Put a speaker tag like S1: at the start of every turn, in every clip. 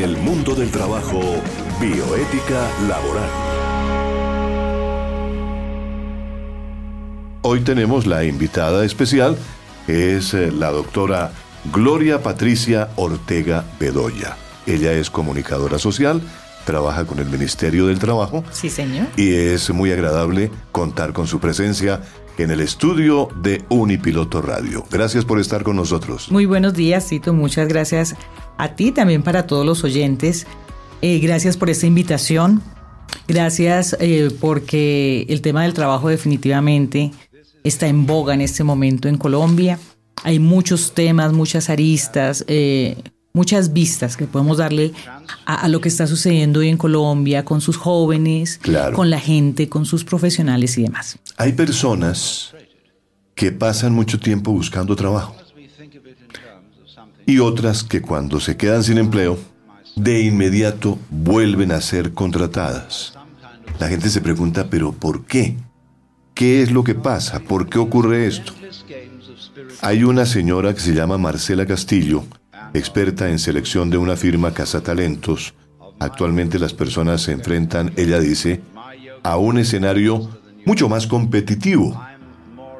S1: En el mundo del trabajo, bioética laboral.
S2: Hoy tenemos la invitada especial, es eh, la doctora Gloria Patricia Ortega Bedoya. Ella es comunicadora social, trabaja con el Ministerio del Trabajo.
S3: Sí, señor.
S2: Y es muy agradable contar con su presencia en el estudio de Unipiloto Radio. Gracias por estar con nosotros.
S3: Muy buenos días, Tito. Muchas gracias a ti, también para todos los oyentes. Eh, gracias por esta invitación. Gracias eh, porque el tema del trabajo definitivamente está en boga en este momento en Colombia. Hay muchos temas, muchas aristas, eh, muchas vistas que podemos darle a, lo que está sucediendo hoy en Colombia con sus jóvenes, con la gente, con sus profesionales y demás.
S2: Hay personas que pasan mucho tiempo buscando trabajo y otras que cuando se quedan sin empleo, de inmediato vuelven a ser contratadas. La gente se pregunta, pero ¿por qué? ¿Qué es lo que pasa? ¿Por qué ocurre esto? Hay una señora que se llama Marcela Castillo, experta en selección de una firma Casa Talentos. Actualmente las personas se enfrentan, ella dice, a un escenario mucho más competitivo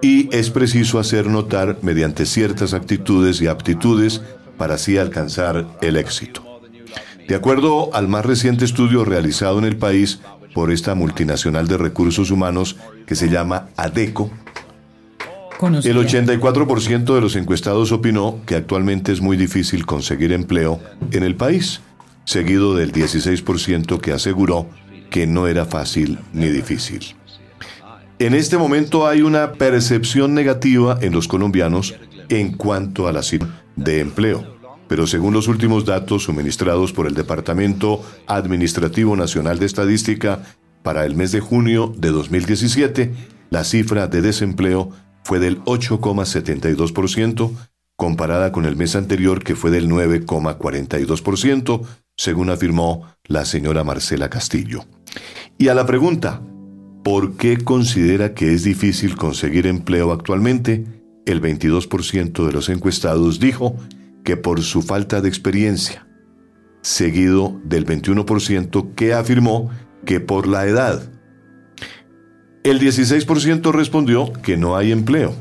S2: y es preciso hacer notar mediante ciertas actitudes y aptitudes para así alcanzar el éxito. De acuerdo al más reciente estudio realizado en el país por esta multinacional de recursos humanos que se llama ADECO, el 84% de los encuestados opinó que actualmente es muy difícil conseguir empleo en el país, seguido del 16% que aseguró que no era fácil ni difícil. En este momento hay una percepción negativa en los colombianos en cuanto a la situación de empleo pero según los últimos datos suministrados por el Departamento Administrativo Nacional de Estadística, para el mes de junio de 2017, la cifra de desempleo fue del 8,72%, comparada con el mes anterior que fue del 9,42%, según afirmó la señora Marcela Castillo. Y a la pregunta, ¿por qué considera que es difícil conseguir empleo actualmente? El 22% de los encuestados dijo que por su falta de experiencia, seguido del 21% que afirmó que por la edad. El 16% respondió que no hay empleo,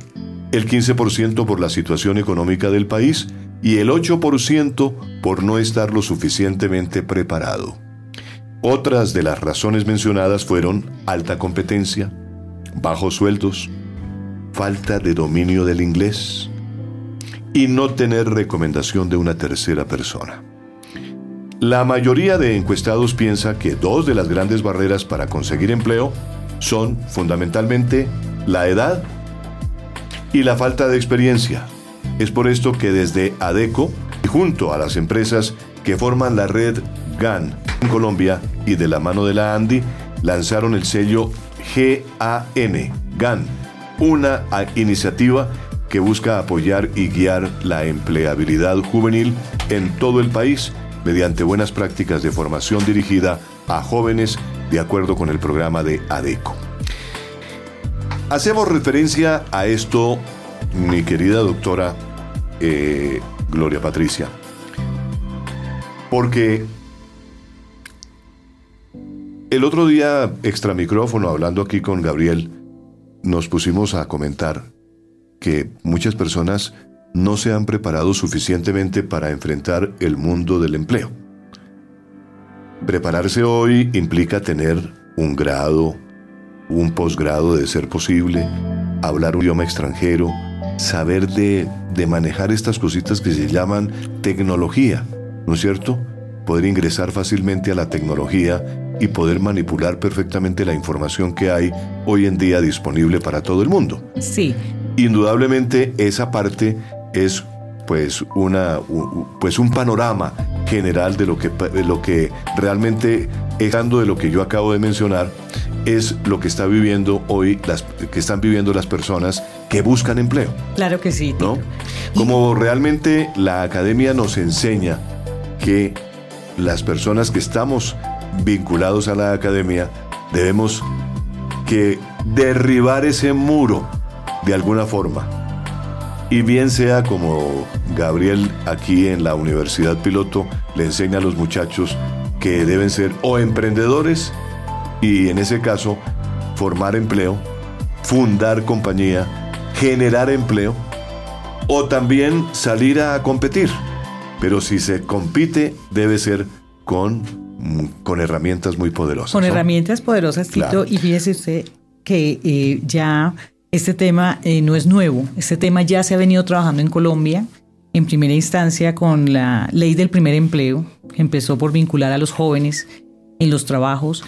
S2: el 15% por la situación económica del país y el 8% por no estar lo suficientemente preparado. Otras de las razones mencionadas fueron alta competencia, bajos sueldos, falta de dominio del inglés, y no tener recomendación de una tercera persona. La mayoría de encuestados piensa que dos de las grandes barreras para conseguir empleo son fundamentalmente la edad y la falta de experiencia. Es por esto que desde ADECO, junto a las empresas que forman la red GAN en Colombia y de la mano de la ANDI, lanzaron el sello GAN, GAN, una iniciativa que busca apoyar y guiar la empleabilidad juvenil en todo el país mediante buenas prácticas de formación dirigida a jóvenes de acuerdo con el programa de ADECO. Hacemos referencia a esto, mi querida doctora eh, Gloria Patricia, porque el otro día, extra micrófono, hablando aquí con Gabriel, nos pusimos a comentar que muchas personas no se han preparado suficientemente para enfrentar el mundo del empleo. Prepararse hoy implica tener un grado, un posgrado de ser posible, hablar un idioma extranjero, saber de, de manejar estas cositas que se llaman tecnología, ¿no es cierto? Poder ingresar fácilmente a la tecnología y poder manipular perfectamente la información que hay hoy en día disponible para todo el mundo.
S3: Sí,
S2: Indudablemente esa parte es pues una pues un panorama general de lo que lo que realmente dejando de lo que yo acabo de mencionar es lo que está viviendo hoy las que están viviendo las personas que buscan empleo.
S3: Claro que sí.
S2: ¿no? Como realmente la academia nos enseña que las personas que estamos vinculados a la academia debemos que derribar ese muro de alguna forma Y bien sea como Gabriel aquí en la Universidad Piloto le enseña a los muchachos que deben ser o emprendedores y en ese caso formar empleo, fundar compañía, generar empleo o también salir a competir. Pero si se compite debe ser con, con herramientas muy poderosas.
S3: Con herramientas poderosas, Tito, y fíjese usted que eh, ya este tema eh, no es nuevo, este tema ya se ha venido trabajando en Colombia, en primera instancia con la ley del primer empleo, que empezó por vincular a los jóvenes en los trabajos,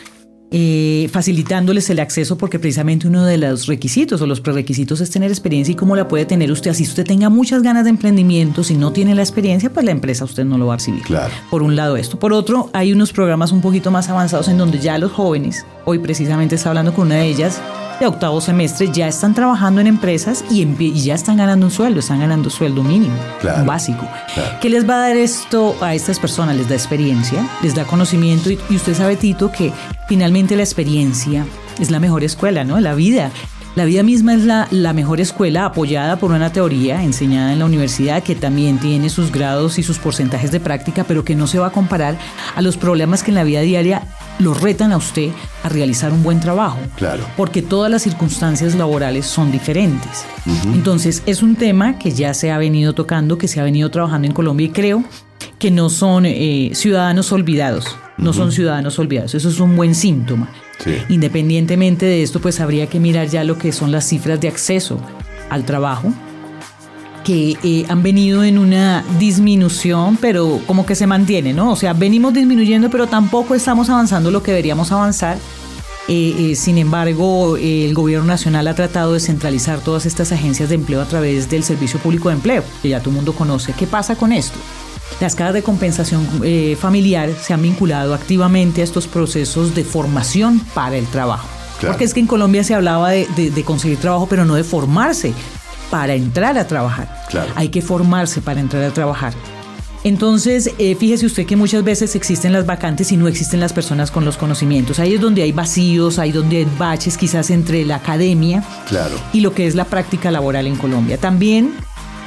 S3: eh, facilitándoles el acceso porque precisamente uno de los requisitos o los prerequisitos es tener experiencia y cómo la puede tener usted. Así usted tenga muchas ganas de emprendimiento, si no tiene la experiencia, pues la empresa usted no lo va a recibir.
S2: Claro.
S3: Por un lado esto. Por otro, hay unos programas un poquito más avanzados en donde ya los jóvenes, hoy precisamente está hablando con una de ellas, de octavo semestre ya están trabajando en empresas y, ya están ganando un sueldo, están ganando sueldo mínimo, básico. ¿Qué les va a dar esto a estas personas? Les da experiencia, les da conocimiento y, y usted sabe, Tito, que finalmente la experiencia es la mejor escuela, ¿no? La vida. La vida misma es la, la, mejor escuela apoyada por una teoría enseñada en la universidad que también tiene sus grados y sus porcentajes de práctica, pero que no se va a comparar a los problemas que en la vida diaria lo retan a usted a realizar un buen trabajo.
S2: Claro.
S3: Porque todas las circunstancias laborales son diferentes. Entonces, es un tema que ya se ha venido tocando, que se ha venido trabajando en Colombia y creo que no son eh, ciudadanos olvidados. No son ciudadanos olvidados. Eso es un buen síntoma. Independientemente de esto, pues habría que mirar ya lo que son las cifras de acceso al trabajo, que eh, han venido en una disminución, pero como que se mantiene, ¿no? O sea, venimos disminuyendo, pero tampoco estamos avanzando lo que deberíamos avanzar. Eh, eh, sin embargo, el gobierno nacional ha tratado de centralizar todas estas agencias de empleo a través del Servicio Público de Empleo, que ya todo el mundo conoce. ¿Qué pasa con esto? Las casas de compensación familiar se han vinculado activamente a estos procesos de formación para el trabajo. Porque es que en Colombia se hablaba de, conseguir trabajo, pero no de formarse para entrar a trabajar. Hay que formarse para entrar a trabajar. Entonces, eh, fíjese usted que muchas veces existen las vacantes y no existen las personas con los conocimientos. Ahí es donde hay vacíos, ahí donde hay baches quizás entre la academia y lo que es la práctica laboral en Colombia. También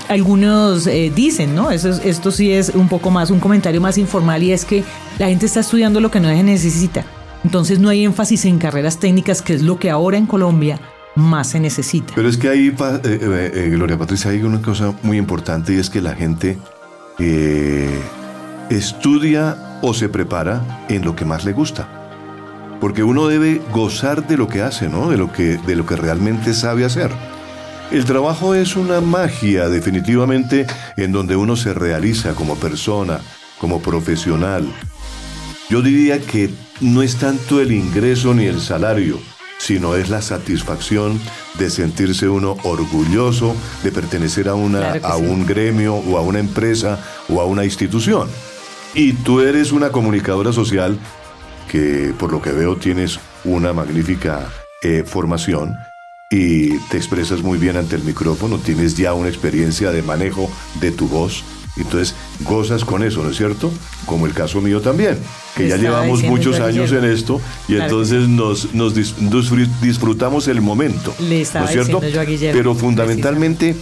S3: algunos eh, dicen, ¿no? Eso, esto sí es un poco más, un comentario más informal y es que la gente está estudiando lo que no necesita. Entonces no hay énfasis en carreras técnicas, que es lo que ahora en Colombia más se necesita.
S2: Pero es que ahí, eh, eh, Gloria Patricia, hay una cosa muy importante y es que la gente estudia o se prepara en lo que más le gusta. Porque uno debe gozar de lo que hace, ¿no? De lo que, de lo que realmente sabe hacer. El trabajo es una magia definitivamente en donde uno se realiza como persona, como profesional. Yo diría que no es tanto el ingreso ni el salario, sino es la satisfacción de sentirse uno orgulloso de pertenecer a, una, a un gremio o a una empresa o a una institución. Y tú eres una comunicadora social que por lo que veo tienes una magnífica eh, formación y te expresas muy bien ante el micrófono, tienes ya una experiencia de manejo de tu voz. Entonces, gozas con eso, ¿no es cierto? Como el caso mío también, que ya llevamos muchos años en esto y entonces nos, nos, disfrutamos el momento, ¿no es cierto? Pero fundamentalmente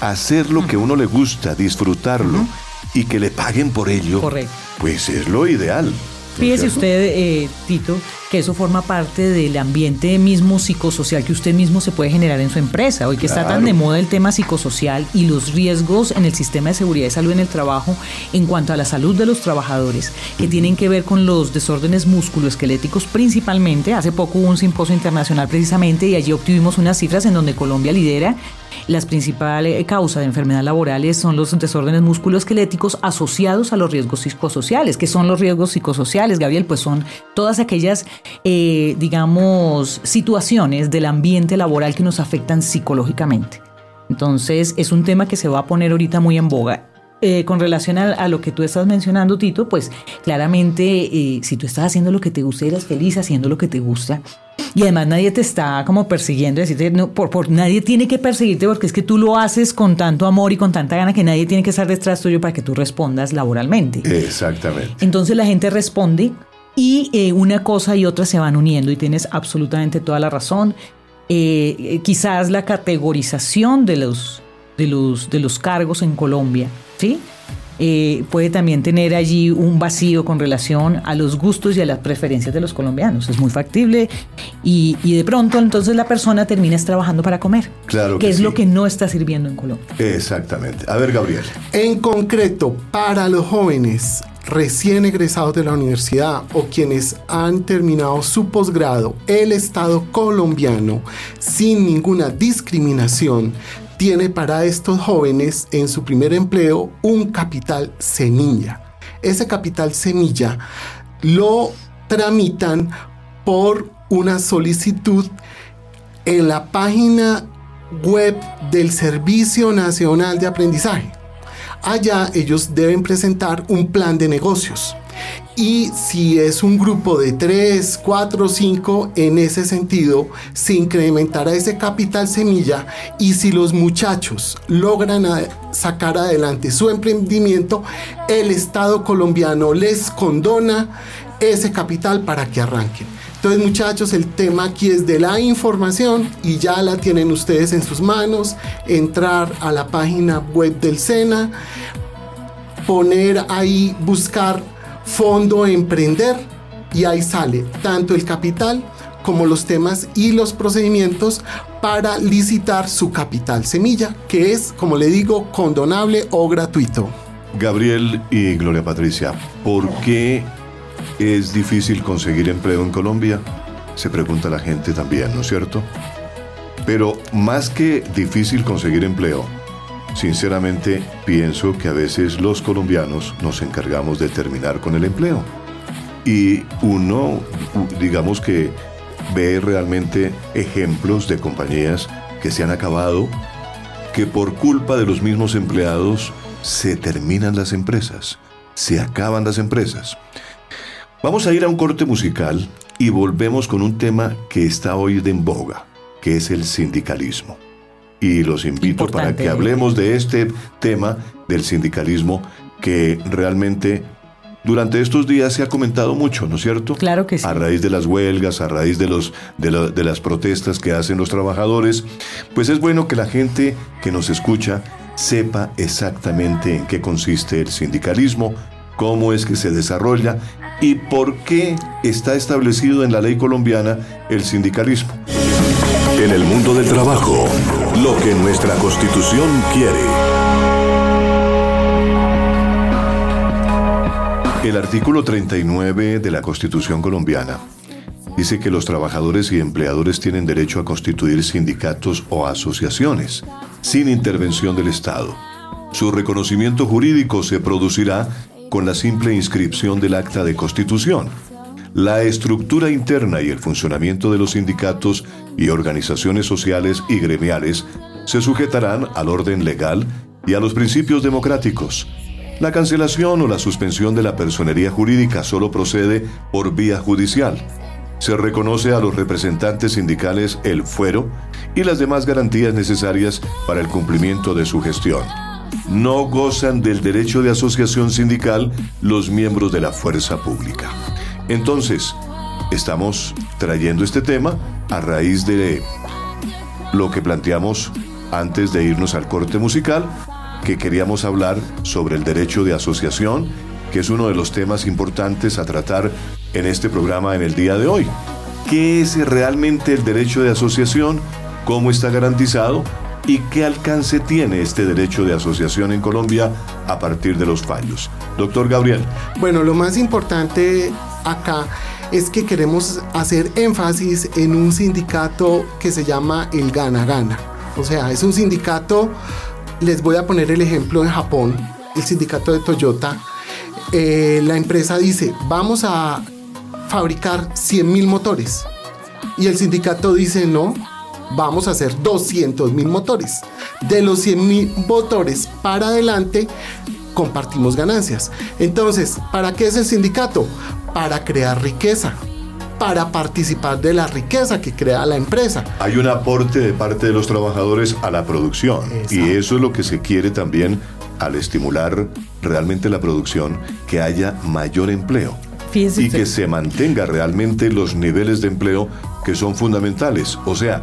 S2: hacer lo que uno le gusta, disfrutarlo y que le paguen por ello, pues es lo ideal.
S3: Fíjese usted, eh, Tito, que eso forma parte del ambiente mismo psicosocial que usted mismo se puede generar en su empresa. Hoy que está tan de moda el tema psicosocial y los riesgos en el sistema de seguridad y salud en el trabajo en cuanto a la salud de los trabajadores, que tienen que ver con los desórdenes musculoesqueléticos principalmente. Hace poco hubo un simposio internacional precisamente y allí obtuvimos unas cifras en donde Colombia lidera las principales causas de enfermedades laborales son los desórdenes musculoesqueléticos asociados a los riesgos psicosociales. ¿Qué son los riesgos psicosociales, Gabriel? Pues son todas aquellas, eh, digamos, situaciones del ambiente laboral que nos afectan psicológicamente. Entonces, es un tema que se va a poner ahorita muy en boga. Eh, con relación a, lo que tú estás mencionando, Tito, pues claramente eh, si tú estás haciendo lo que te gusta, eres feliz haciendo lo que te gusta, y además nadie te está como persiguiendo, decirte, no, por, por, nadie tiene que perseguirte porque es que tú lo haces con tanto amor y con tanta gana que nadie tiene que estar detrás tuyo para que tú respondas laboralmente.
S2: Exactamente.
S3: Entonces la gente responde y eh, una cosa y otra se van uniendo y tienes absolutamente toda la razón. Eh, eh, quizás la categorización de los de los, de los cargos en Colombia, ¿sí? Eh, puede también tener allí un vacío con relación a los gustos y a las preferencias de los colombianos. Es muy factible y, de pronto entonces la persona termina trabajando para comer.
S2: Claro.
S3: Que, es lo que no está sirviendo en Colombia.
S2: Exactamente. A ver, Gabriel.
S4: En concreto, para los jóvenes recién egresados de la universidad o quienes han terminado su posgrado, el Estado colombiano, sin ninguna discriminación, tiene para estos jóvenes en su primer empleo un capital semilla. Ese capital semilla lo tramitan por una solicitud en la página web del Servicio Nacional de Aprendizaje. Allá ellos deben presentar un plan de negocios y si es un grupo de 3, 4, 5, en ese sentido se incrementará ese capital semilla y si los muchachos logran sacar adelante su emprendimiento, el Estado colombiano les condona ese capital para que arranquen. Entonces muchachos, el tema aquí es de la información y ya la tienen ustedes en sus manos, entrar a la página web del SENA, poner ahí, buscar fondo emprender y ahí sale tanto el capital como los temas y los procedimientos para licitar su capital semilla, que es, como le digo, condonable o gratuito.
S2: Gabriel y Gloria Patricia, ¿por qué es difícil conseguir empleo en Colombia? Se pregunta la gente también, ¿no es cierto? Pero más que difícil conseguir empleo, Sinceramente, pienso que a veces los colombianos nos encargamos de terminar con el empleo. Y uno, digamos que ve realmente ejemplos de compañías que se han acabado, que por culpa de los mismos empleados se terminan las empresas, se acaban las empresas. Vamos a ir a un corte musical y volvemos con un tema que está hoy de en boga, que es el sindicalismo y los invito para que hablemos de este tema del sindicalismo que realmente durante estos días se ha comentado mucho, ¿no es cierto?
S3: Claro que sí.
S2: A raíz de las huelgas, a raíz de, los, de, de las protestas que hacen los trabajadores, pues es bueno que la gente que nos escucha sepa exactamente en qué consiste el sindicalismo, cómo es que se desarrolla y por qué está establecido en la ley colombiana el sindicalismo.
S1: En el mundo del trabajo, lo que nuestra constitución quiere.
S2: El artículo 39 de la Constitución colombiana dice que los trabajadores y empleadores tienen derecho a constituir sindicatos o asociaciones sin intervención del Estado. Su reconocimiento jurídico se producirá con la simple inscripción del acta de constitución la estructura interna y el funcionamiento de los sindicatos y organizaciones sociales y gremiales se sujetarán al orden legal y a los principios democráticos. La cancelación o la suspensión de la personería jurídica solo procede por vía judicial. Se reconoce a los representantes sindicales el fuero y las demás garantías necesarias para el cumplimiento de su gestión. No gozan del derecho de asociación sindical los miembros de la fuerza pública. Entonces, estamos trayendo este tema a raíz de lo que planteamos antes de irnos al corte musical, que queríamos hablar sobre el derecho de asociación, que es uno de los temas importantes a tratar en este programa en el día de hoy. ¿Qué es realmente el derecho de asociación? ¿Cómo está garantizado? ¿Y qué alcance tiene este derecho de asociación en Colombia a partir de los fallos? Doctor Gabriel.
S4: Bueno, lo más importante acá es que queremos hacer énfasis en un sindicato que se llama el Gana Gana. O sea, es un sindicato, les voy a poner el ejemplo en Japón, el sindicato de Toyota. Eh, la empresa dice, vamos a fabricar 100 mil motores. Y el sindicato dice, no, vamos a hacer 200 mil motores. De los 100 mil motores para adelante, compartimos ganancias. Entonces, ¿para qué es el sindicato? Para crear riqueza, para participar de la riqueza que crea la empresa.
S2: Hay un aporte de parte de los trabajadores a la producción y eso es lo que se quiere también al estimular realmente la producción, que haya mayor empleo. y que se mantenga realmente los niveles de empleo que son fundamentales. O sea,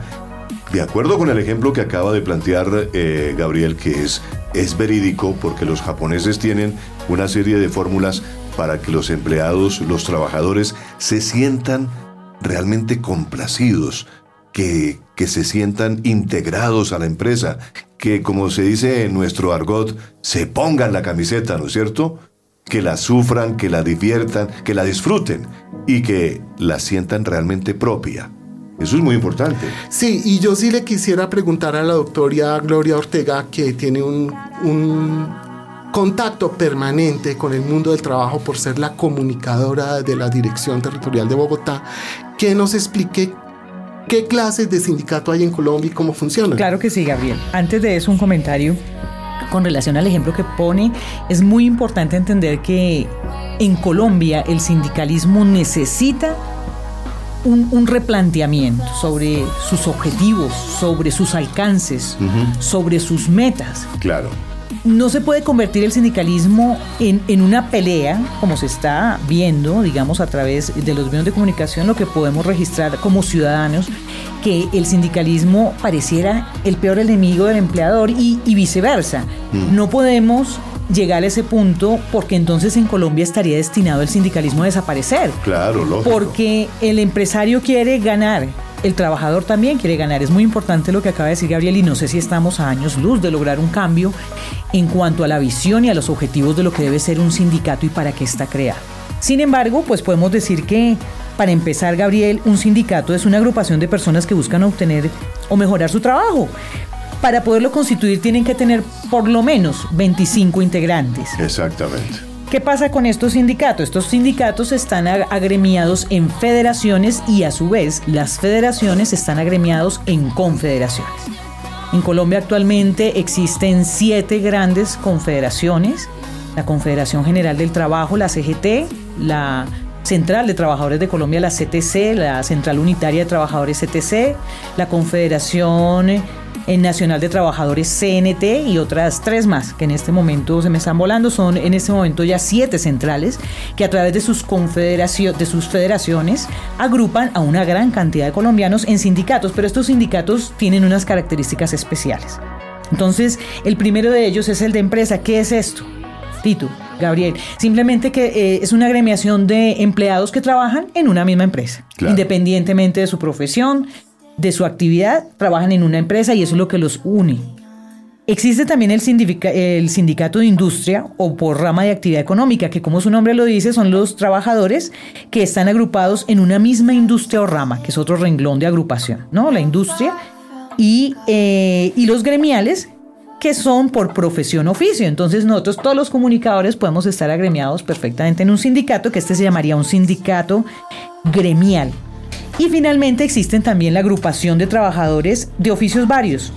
S2: de acuerdo con el ejemplo que acaba de plantear eh, Gabriel, que es, es verídico porque los japoneses tienen una serie de fórmulas para que los empleados, los trabajadores, se sientan realmente complacidos, que, que se sientan integrados a la empresa, que como se dice en nuestro argot, se pongan la camiseta, ¿no es cierto? Que la sufran, que la diviertan, que la disfruten y que la sientan realmente propia. Eso es muy importante.
S4: Sí, y yo sí le quisiera preguntar a la doctora Gloria Ortega, que tiene un, un contacto permanente con el mundo del trabajo por ser la comunicadora de la Dirección Territorial de Bogotá, que nos explique qué clases de sindicato hay en Colombia y cómo funcionan.
S3: Claro que sí, Gabriel. Antes de eso, un comentario con relación al ejemplo que pone. Es muy importante entender que en Colombia el sindicalismo necesita un, un replanteamiento sobre sus objetivos, sobre sus alcances, sobre sus metas.
S2: Claro.
S3: No se puede convertir el sindicalismo en, en una pelea, como se está viendo, digamos, a través de los medios de comunicación, lo que podemos registrar como ciudadanos, que el sindicalismo pareciera el peor enemigo del empleador y, y viceversa. No podemos llegar a ese punto porque entonces en Colombia estaría destinado el sindicalismo a desaparecer.
S2: Claro, lógico.
S3: Porque el empresario quiere ganar, el trabajador también quiere ganar. Es muy importante lo que acaba de decir Gabriel y no sé si estamos a años luz de lograr un cambio en cuanto a la visión y a los objetivos de lo que debe ser un sindicato y para qué está creado. Sin embargo, pues podemos decir que para empezar, Gabriel, un sindicato es una agrupación de personas que buscan obtener o mejorar su trabajo. Para poderlo constituir tienen que tener por lo menos 25 integrantes.
S2: Exactamente.
S3: ¿Qué pasa con estos sindicatos? Estos sindicatos están ag- agremiados en federaciones y a su vez las federaciones están agremiados en confederaciones. En Colombia actualmente existen siete grandes confederaciones. La Confederación General del Trabajo, la CGT, la Central de Trabajadores de Colombia, la CTC, la Central Unitaria de Trabajadores CTC, la Confederación eh, Nacional de Trabajadores CNT y otras tres más que en este momento se me están volando. Son en este momento ya siete centrales que a través de sus, confederacio- de sus federaciones agrupan a una gran cantidad de colombianos en sindicatos, pero estos sindicatos tienen unas características especiales. Entonces, el primero de ellos es el de empresa. ¿Qué es esto? Tito, Gabriel, simplemente que eh, es una agremiación de empleados que trabajan en una misma empresa,
S2: Claro.
S3: independientemente de su profesión, de su actividad, trabajan en una empresa y eso es lo que los une. Existe también el, sindica- el sindicato de industria o por rama de actividad económica, que como su nombre lo dice, son los trabajadores que están agrupados en una misma industria o rama, que es otro renglón de agrupación, ¿no? La industria y, eh, y los gremiales, que son por profesión oficio. Entonces nosotros todos los comunicadores podemos estar agremiados perfectamente en un sindicato, que este se llamaría un sindicato gremial. Y finalmente existen también la agrupación de trabajadores de oficios varios.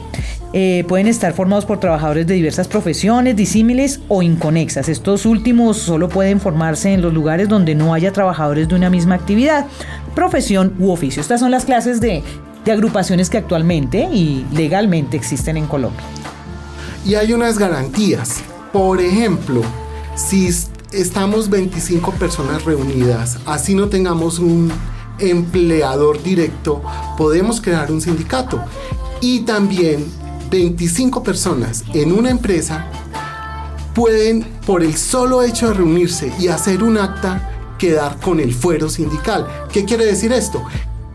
S3: Eh, pueden estar formados por trabajadores de diversas profesiones, disímiles o inconexas. Estos últimos solo pueden formarse en los lugares donde no haya trabajadores de una misma actividad, profesión u oficio. Estas son las clases de, de agrupaciones que actualmente y legalmente existen en Colombia.
S4: Y hay unas garantías. Por ejemplo, si es- estamos 25 personas reunidas, así no tengamos un empleador directo, podemos crear un sindicato. Y también 25 personas en una empresa pueden, por el solo hecho de reunirse y hacer un acta, quedar con el fuero sindical. ¿Qué quiere decir esto?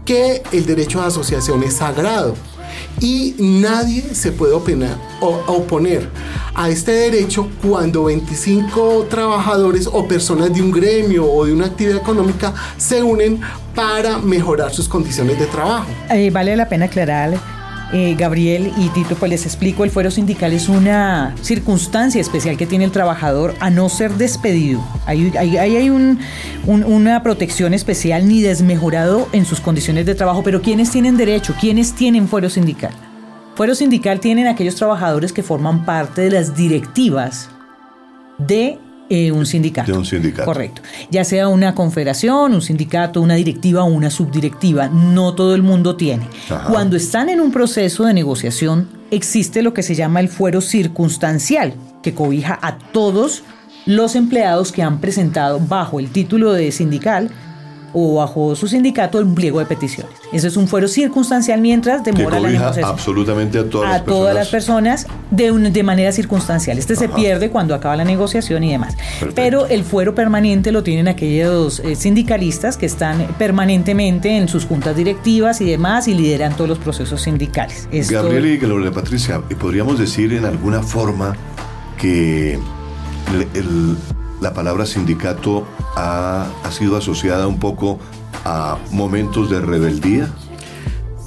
S4: Que el derecho a asociación es sagrado y nadie se puede oponer a este derecho cuando 25 trabajadores o personas de un gremio o de una actividad económica se unen para mejorar sus condiciones de trabajo.
S3: Eh, vale la pena aclarar, eh, Gabriel y Tito, pues les explico, el fuero sindical es una circunstancia especial que tiene el trabajador a no ser despedido. Ahí hay, hay- hay un- un- una protección especial ni desmejorado en sus condiciones de trabajo, pero ¿quiénes tienen derecho? ¿Quiénes tienen fuero sindical? Fuero sindical tienen aquellos trabajadores que forman parte de las directivas de eh, un sindicato.
S2: De un sindicato.
S3: Correcto. Ya sea una confederación, un sindicato, una directiva o una subdirectiva. No todo el mundo tiene.
S2: Ajá.
S3: Cuando están en un proceso de negociación, existe lo que se llama el fuero circunstancial, que cobija a todos los empleados que han presentado bajo el título de sindical o bajo su sindicato un pliego de peticiones. Eso es un fuero circunstancial mientras demora la negociación.
S2: absolutamente a todas
S3: a
S2: las personas.
S3: todas las personas de, de manera circunstancial. Este se pierde cuando acaba la negociación y demás. Pero el fuero permanente lo tienen aquellos eh, sindicalistas que están permanentemente en sus juntas directivas y demás y lideran todos los procesos sindicales.
S2: Gabriel y Gloria Patricia, podríamos decir en alguna forma que la palabra sindicato ha, sido asociada un poco a momentos de rebeldía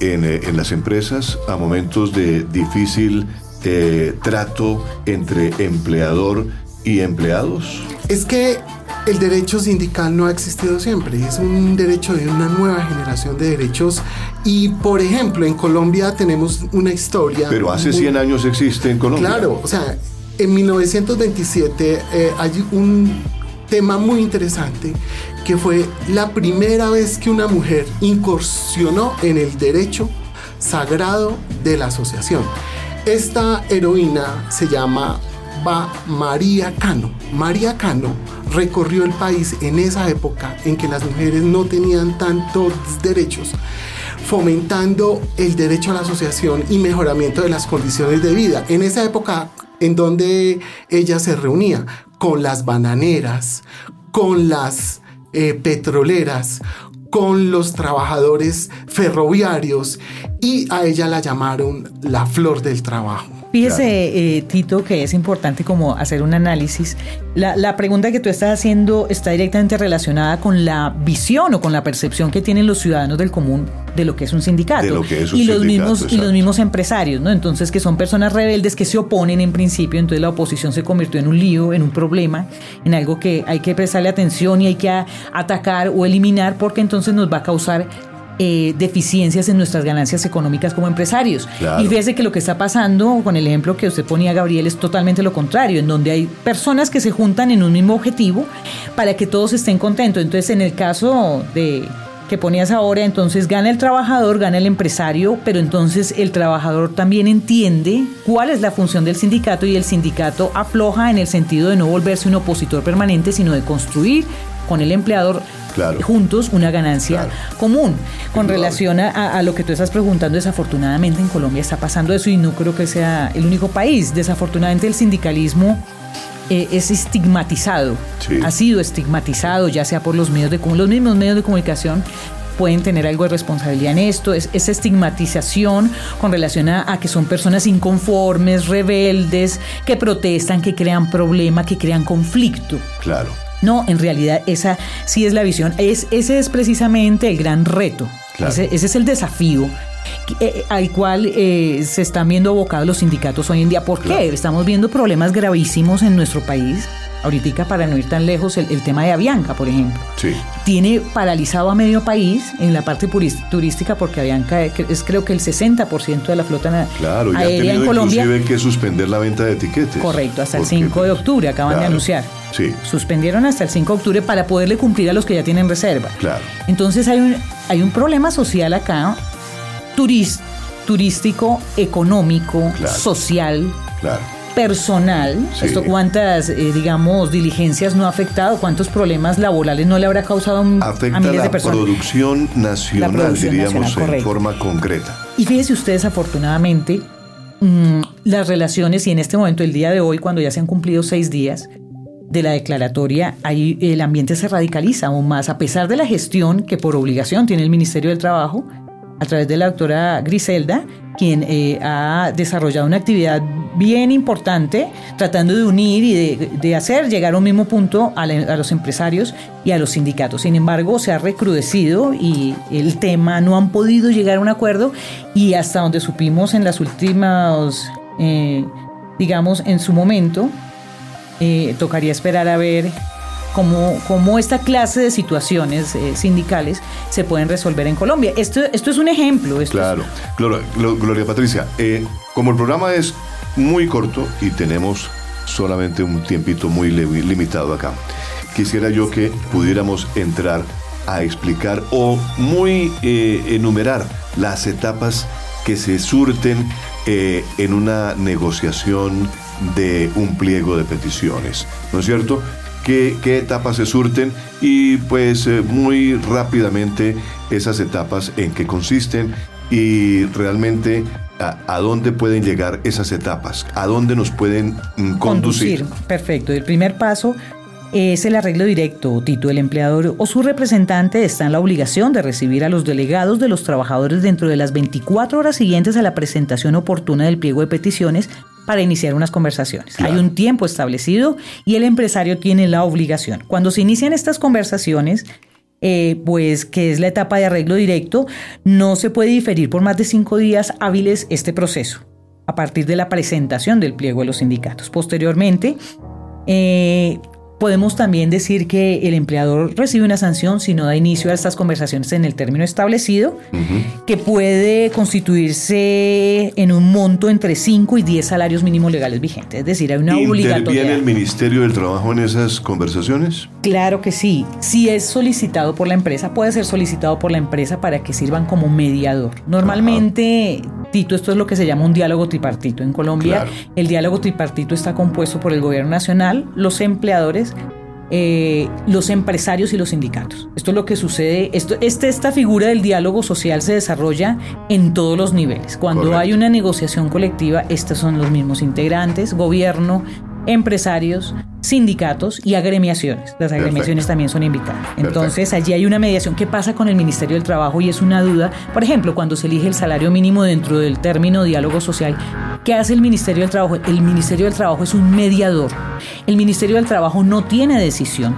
S2: en, eh, las empresas, a momentos de difícil eh, trato entre empleador y empleados?
S4: Es que el derecho sindical no ha existido siempre, es un derecho de una nueva generación de derechos y por ejemplo en Colombia tenemos una historia...
S2: Pero hace 100 años existe en Colombia.
S4: Claro, o sea, en 1927 eh, hay un tema muy interesante que fue la primera vez que una mujer incursionó en el derecho sagrado de la asociación. Esta heroína se llama María Cano. María Cano recorrió el país en esa época en que las mujeres no tenían tantos derechos, fomentando el derecho a la asociación y mejoramiento de las condiciones de vida. En esa época en donde ella se reunía con las bananeras, con las eh, petroleras, con los trabajadores ferroviarios y a ella la llamaron la flor del trabajo.
S3: Fíjese, eh, Tito, que es importante como hacer un análisis. La, pregunta que tú estás haciendo está directamente relacionada con la visión o con la percepción que tienen los ciudadanos del común de lo que es un sindicato. y los mismos y los mismos empresarios, ¿no? Entonces que son personas rebeldes que se oponen en principio, entonces la oposición se convirtió en un lío, en un problema, en algo que hay que prestarle atención y hay que atacar o eliminar porque entonces nos va a causar eh, deficiencias en nuestras ganancias económicas como empresarios. Y fíjese que lo que está pasando con el ejemplo que usted ponía, Gabriel, es totalmente lo contrario, en donde hay personas que se juntan en un mismo objetivo para que todos estén contentos. Entonces, en el caso de que ponías ahora, entonces gana el trabajador, gana el empresario, pero entonces el trabajador también entiende cuál es la función del sindicato y el sindicato afloja en el sentido de no volverse un opositor permanente, sino de construir con el empleador juntos una ganancia común. Con relación a, lo que tú estás preguntando, desafortunadamente en Colombia está pasando eso y no creo que sea el único país. Desafortunadamente el sindicalismo eh, es estigmatizado, ha sido estigmatizado ya sea por los medios de los mismos medios de comunicación pueden tener algo de responsabilidad en esto, es esa estigmatización con relación a, que son personas inconformes, rebeldes, que protestan, que crean problema, que crean conflicto.
S2: Claro.
S3: No, en realidad esa sí es la visión. Es, ese es precisamente el gran reto. Ese, es el desafío eh, eh, al cual eh, se están viendo abocados los sindicatos hoy en día. ¿Por qué? Estamos viendo problemas gravísimos en nuestro país ahorita para no ir tan lejos, el, tema de Avianca, por ejemplo.
S2: Sí.
S3: Tiene paralizado a medio país en la parte turística porque Avianca es creo que el 60% de la flota
S2: claro, aérea en Colombia. Inclusive que suspender la venta de etiquetes.
S3: Correcto, hasta el 5 de octubre acaban de anunciar.
S2: Sí.
S3: Suspendieron hasta el 5 de octubre para poderle cumplir a los que ya tienen reserva.
S2: Claro.
S3: Entonces hay un, hay un problema social acá, turístico, económico, social.
S2: Claro
S3: personal, esto cuántas, eh, digamos, diligencias no ha afectado, cuántos problemas laborales no le habrá causado a miles de personas.
S2: La producción nacional, diríamos, en forma concreta.
S3: Y fíjese ustedes, afortunadamente, mm, las relaciones, y en este momento, el día de hoy, cuando ya se han cumplido seis días, de la declaratoria, ahí el ambiente se radicaliza aún más, a pesar de la gestión que por obligación tiene el Ministerio del Trabajo, a través de la doctora Griselda, quien eh, ha desarrollado una actividad bien importante tratando de unir y de, hacer llegar a un mismo punto a, los empresarios y a los sindicatos. Sin embargo, se ha recrudecido y el tema no han podido llegar a un acuerdo y hasta donde supimos en las últimas, eh, digamos, en su momento, eh, tocaría esperar a ver cómo, esta clase de situaciones eh, sindicales se pueden resolver en Colombia. Esto, esto es un ejemplo.
S2: claro, Gloria, Patricia, eh, como el programa es muy corto y tenemos solamente un tiempito muy limitado acá, quisiera yo que pudiéramos entrar a explicar o muy eh, enumerar las etapas que se surten en una negociación de un pliego de peticiones, ¿no es cierto? Qué, etapas se surten y pues eh, muy rápidamente esas etapas en qué consisten y realmente a, dónde pueden llegar esas etapas, a dónde nos pueden mm, conducir. conducir.
S3: Perfecto. El primer paso es el arreglo directo. Tito, el empleador o su representante está en la obligación de recibir a los delegados de los trabajadores dentro de las 24 horas siguientes a la presentación oportuna del pliego de peticiones para iniciar unas conversaciones. Hay un tiempo establecido y el empresario tiene la obligación. Cuando se inician estas conversaciones, eh, pues que es la etapa de arreglo directo, no se puede diferir por más de cinco días hábiles este proceso a partir de la presentación del pliego de los sindicatos. Posteriormente, eh, Podemos también decir que el empleador recibe una sanción si no da inicio a estas conversaciones en el término establecido, que puede constituirse en un monto entre 5 y 10 salarios mínimos legales vigentes. Es decir, hay una obligatoriedad.
S2: ¿Interviene el Ministerio del Trabajo en esas conversaciones?
S3: Claro que sí. Si es solicitado por la empresa, puede ser solicitado por la empresa para que sirvan como mediador. Normalmente Esto es lo que se llama un diálogo tripartito. En Colombia, el diálogo tripartito está compuesto por el gobierno nacional, los empleadores, eh, los empresarios y los sindicatos. Esto es lo que sucede. Esto, este, esta figura del diálogo social se desarrolla en todos los niveles. Cuando hay una negociación colectiva, estos son los mismos integrantes, gobierno, empresarios, sindicatos y agremiaciones. Las agremiaciones también son invitadas. Entonces, allí hay una mediación. ¿Qué pasa con el Ministerio del Trabajo? Y es una duda. Por ejemplo, cuando se elige el salario mínimo dentro del término diálogo social, ¿qué hace el Ministerio del Trabajo? El Ministerio del Trabajo es un mediador. El Ministerio del Trabajo no tiene decisión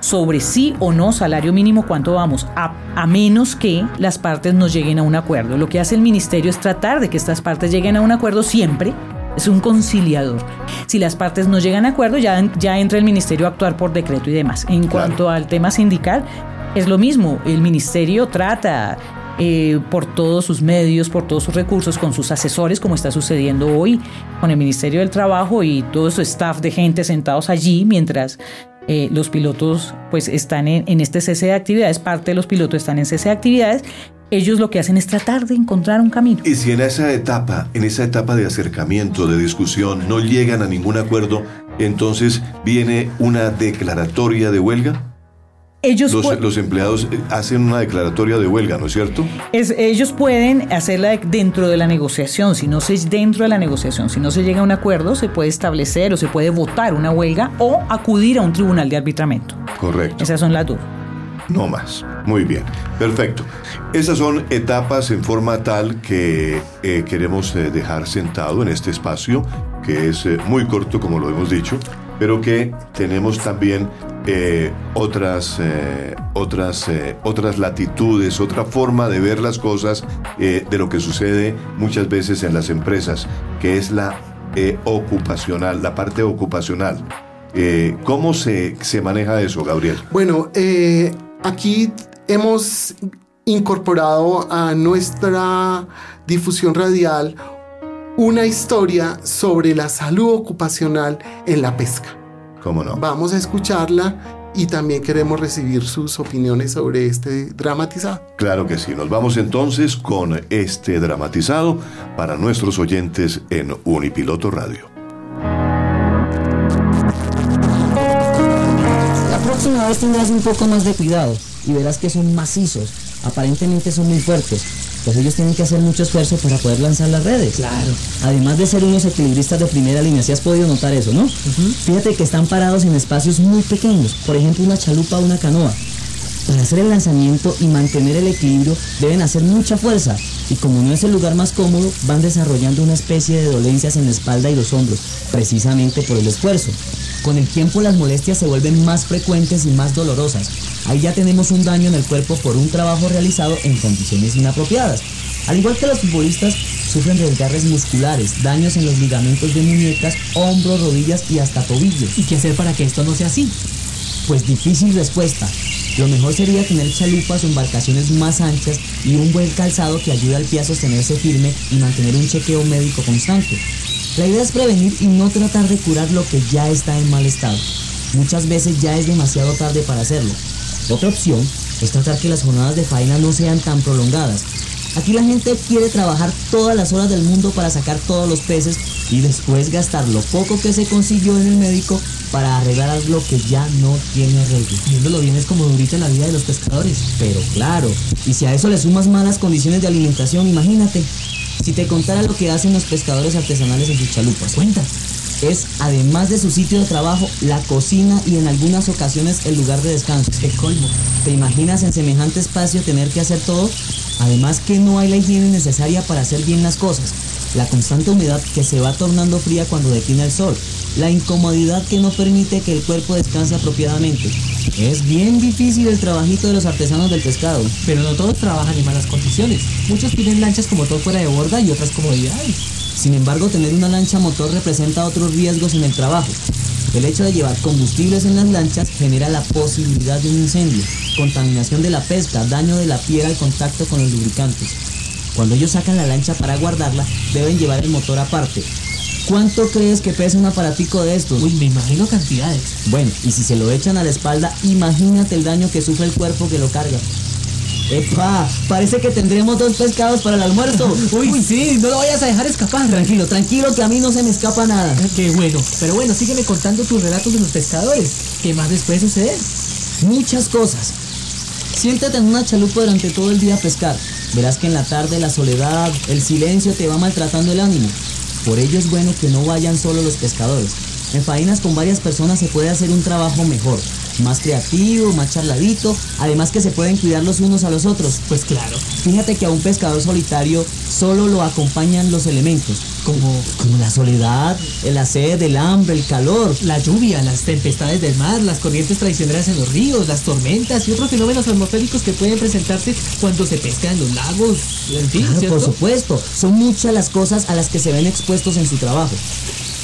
S3: sobre sí o no salario mínimo cuánto vamos, a, a, menos que las partes no lleguen a un acuerdo. Lo que hace el ministerio es tratar de que estas partes lleguen a un acuerdo siempre es un conciliador. Si las partes no llegan a acuerdo, ya, ya entra el ministerio a actuar por decreto y demás. En cuanto al tema sindical, es lo mismo. El ministerio trata eh, por todos sus medios, por todos sus recursos, con sus asesores, como está sucediendo hoy con el Ministerio del Trabajo y todo su staff de gente sentados allí mientras eh, los pilotos pues están en, en, este cese de actividades, parte de los pilotos están en cese de actividades ellos lo que hacen es tratar de encontrar un camino.
S2: Y si en esa etapa, en esa etapa de acercamiento, de discusión, no llegan a ningún acuerdo, entonces viene una declaratoria de huelga. Ellos los, empleados eh, hacen una declaratoria de huelga, ¿no es cierto?
S3: Es, ellos pueden hacerla dentro de la negociación. Si no se dentro de la negociación, si no se llega a un acuerdo, se puede establecer o se puede votar una huelga o acudir a un tribunal de arbitramiento.
S2: Correcto.
S3: Esas son las dudas.
S2: No más. Muy bien. Perfecto. Esas son etapas en forma tal que eh, queremos eh, dejar sentado en este espacio, que es eh, muy corto, como lo hemos dicho, pero que tenemos también otras, otras, otras latitudes, otra forma de ver las cosas de lo que sucede muchas veces en las empresas, que es la ocupacional, la parte ocupacional. ¿Cómo se, se, maneja eso, Gabriel?
S4: Bueno, aquí hemos incorporado a nuestra difusión radial una historia sobre la salud ocupacional en la pesca.
S2: ¿Cómo no?
S4: Vamos a escucharla y también queremos recibir sus opiniones sobre este dramatizado.
S2: Claro que sí, nos vamos entonces con este dramatizado para nuestros oyentes en Unipiloto Radio.
S5: La próxima vez tendrás un poco más de cuidado y verás que son macizos, aparentemente son muy fuertes, pues ellos tienen que hacer mucho esfuerzo para poder lanzar las redes.
S3: Claro.
S5: Además de ser unos equilibristas de primera línea, si has podido notar eso, ¿no? Fíjate que están parados en espacios muy pequeños, por ejemplo una chalupa o una canoa. Para hacer el lanzamiento y mantener el equilibrio deben hacer mucha fuerza y como no es el lugar más cómodo, van desarrollando una especie de dolencias en la espalda y los hombros, precisamente por el esfuerzo. Con el tiempo las molestias se vuelven más frecuentes y más dolorosas. Ahí ya tenemos un daño en el cuerpo por un trabajo realizado en condiciones inapropiadas. Al igual que los futbolistas, sufren desgarres musculares, daños en los ligamentos de muñecas, hombros, rodillas y hasta tobillos.
S3: ¿Y qué hacer para que esto no sea así?
S5: Pues difícil respuesta. Lo mejor sería tener chalupas o embarcaciones más anchas y un buen calzado que ayude al pie a sostenerse firme y mantener un chequeo médico constante. La idea es prevenir y no tratar de curar lo que ya está en mal estado. Muchas veces ya es demasiado tarde para hacerlo. Otra opción es tratar que las jornadas de faena no sean tan prolongadas. Aquí la gente quiere trabajar todas las horas del mundo para sacar todos los peces y después gastar lo poco que se consiguió en el médico para arreglar algo que ya no tiene arreglo.
S6: Viéndolo bien es como durita la vida de los pescadores.
S5: Pero claro, y si a eso le sumas malas condiciones de alimentación, imagínate. Si te contara lo que hacen los pescadores artesanales en sus chalupas.
S6: Cuenta.
S5: Es, además de su sitio de trabajo, la cocina y en algunas ocasiones el lugar de descanso.
S6: Qué colmo.
S5: ¿Te imaginas en semejante espacio tener que hacer todo? Además que no hay la higiene necesaria para hacer bien las cosas. La constante humedad que se va tornando fría cuando declina el sol. La incomodidad que no permite que el cuerpo descanse apropiadamente. Es bien difícil el trabajito de los artesanos del pescado.
S6: Pero no todos trabajan en malas condiciones. Muchos tienen lanchas como todo fuera de borda y otras comodidades.
S5: Sin embargo, tener una lancha motor representa otros riesgos en el trabajo. El hecho de llevar combustibles en las lanchas genera la posibilidad de un incendio, contaminación de la pesca, daño de la piel al contacto con los lubricantes. Cuando ellos sacan la lancha para guardarla, deben llevar el motor aparte. ¿Cuánto crees que pesa un aparatico de estos?
S6: Uy, me imagino cantidades.
S5: Bueno, y si se lo echan a la espalda, imagínate el daño que sufre el cuerpo que lo carga. ¡Epa! Parece que tendremos dos pescados para el almuerzo.
S6: Uy, sí, no lo vayas a dejar escapar.
S5: Tranquilo, tranquilo, que a mí no se me escapa nada.
S6: Qué bueno. Pero bueno, sígueme contando tus relatos de los pescadores. ¿Qué más les puede suceder?
S5: Muchas cosas. Siéntate en una chalupa durante todo el día a pescar. Verás que en la tarde la soledad, el silencio te va maltratando el ánimo. Por ello es bueno que no vayan solo los pescadores. En faenas con varias personas se puede hacer un trabajo mejor, más creativo, más charladito, además que se pueden cuidar los unos a los otros.
S6: Pues claro.
S5: Fíjate que a un pescador solitario solo lo acompañan los elementos,
S6: Como
S5: como la soledad, la sed, el hambre, el calor.
S6: la lluvia, las tempestades del mar, las corrientes traicioneras en los ríos, las tormentas y otros fenómenos atmosféricos que pueden presentarse cuando se pesca en los lagos, en fin,
S5: por supuesto, son muchas las cosas a las que se ven expuestos en su trabajo.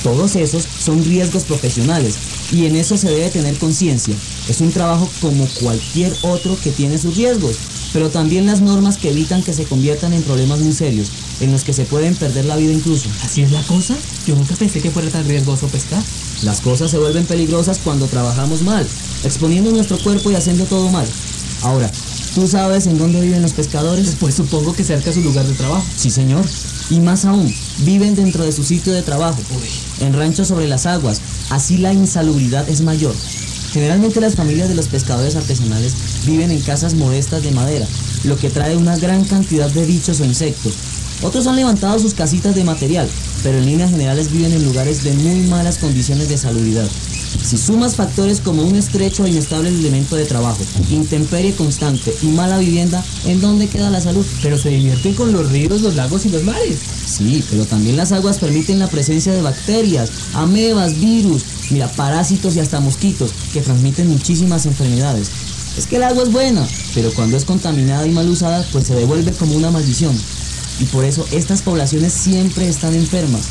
S5: Todos esos son riesgos profesionales y en eso se debe tener conciencia. Es un trabajo como cualquier otro que tiene sus riesgos, pero también las normas que evitan que se conviertan en problemas muy serios, en los que se pueden perder la vida incluso.
S6: Así es la cosa. Yo nunca pensé que fuera tan riesgoso pescar.
S5: Las cosas se vuelven peligrosas cuando trabajamos mal, exponiendo nuestro cuerpo y haciendo todo mal. Ahora, ¿tú sabes en dónde viven los pescadores?
S6: Pues supongo que cerca a su lugar de trabajo.
S5: Sí, señor. Y más aún, viven dentro de su sitio de trabajo, en ranchos sobre las aguas. Así la insalubridad es mayor. Generalmente las familias de los pescadores artesanales viven en casas modestas de madera, lo que trae una gran cantidad de bichos o insectos. Otros han levantado sus casitas de material, pero en líneas generales viven en lugares de muy malas condiciones de salubridad. Si sumas factores como un estrecho e inestable elemento de trabajo, intemperie constante y mala vivienda, ¿en dónde queda la salud?
S6: Pero se divierten con los ríos, los lagos y los mares.
S5: Sí, pero también las aguas permiten la presencia de bacterias, amebas, virus, mira, parásitos y hasta mosquitos que transmiten muchísimas enfermedades. Es que el agua es buena, pero cuando es contaminada y mal usada, pues se devuelve como una maldición. Y por eso estas poblaciones siempre están enfermas.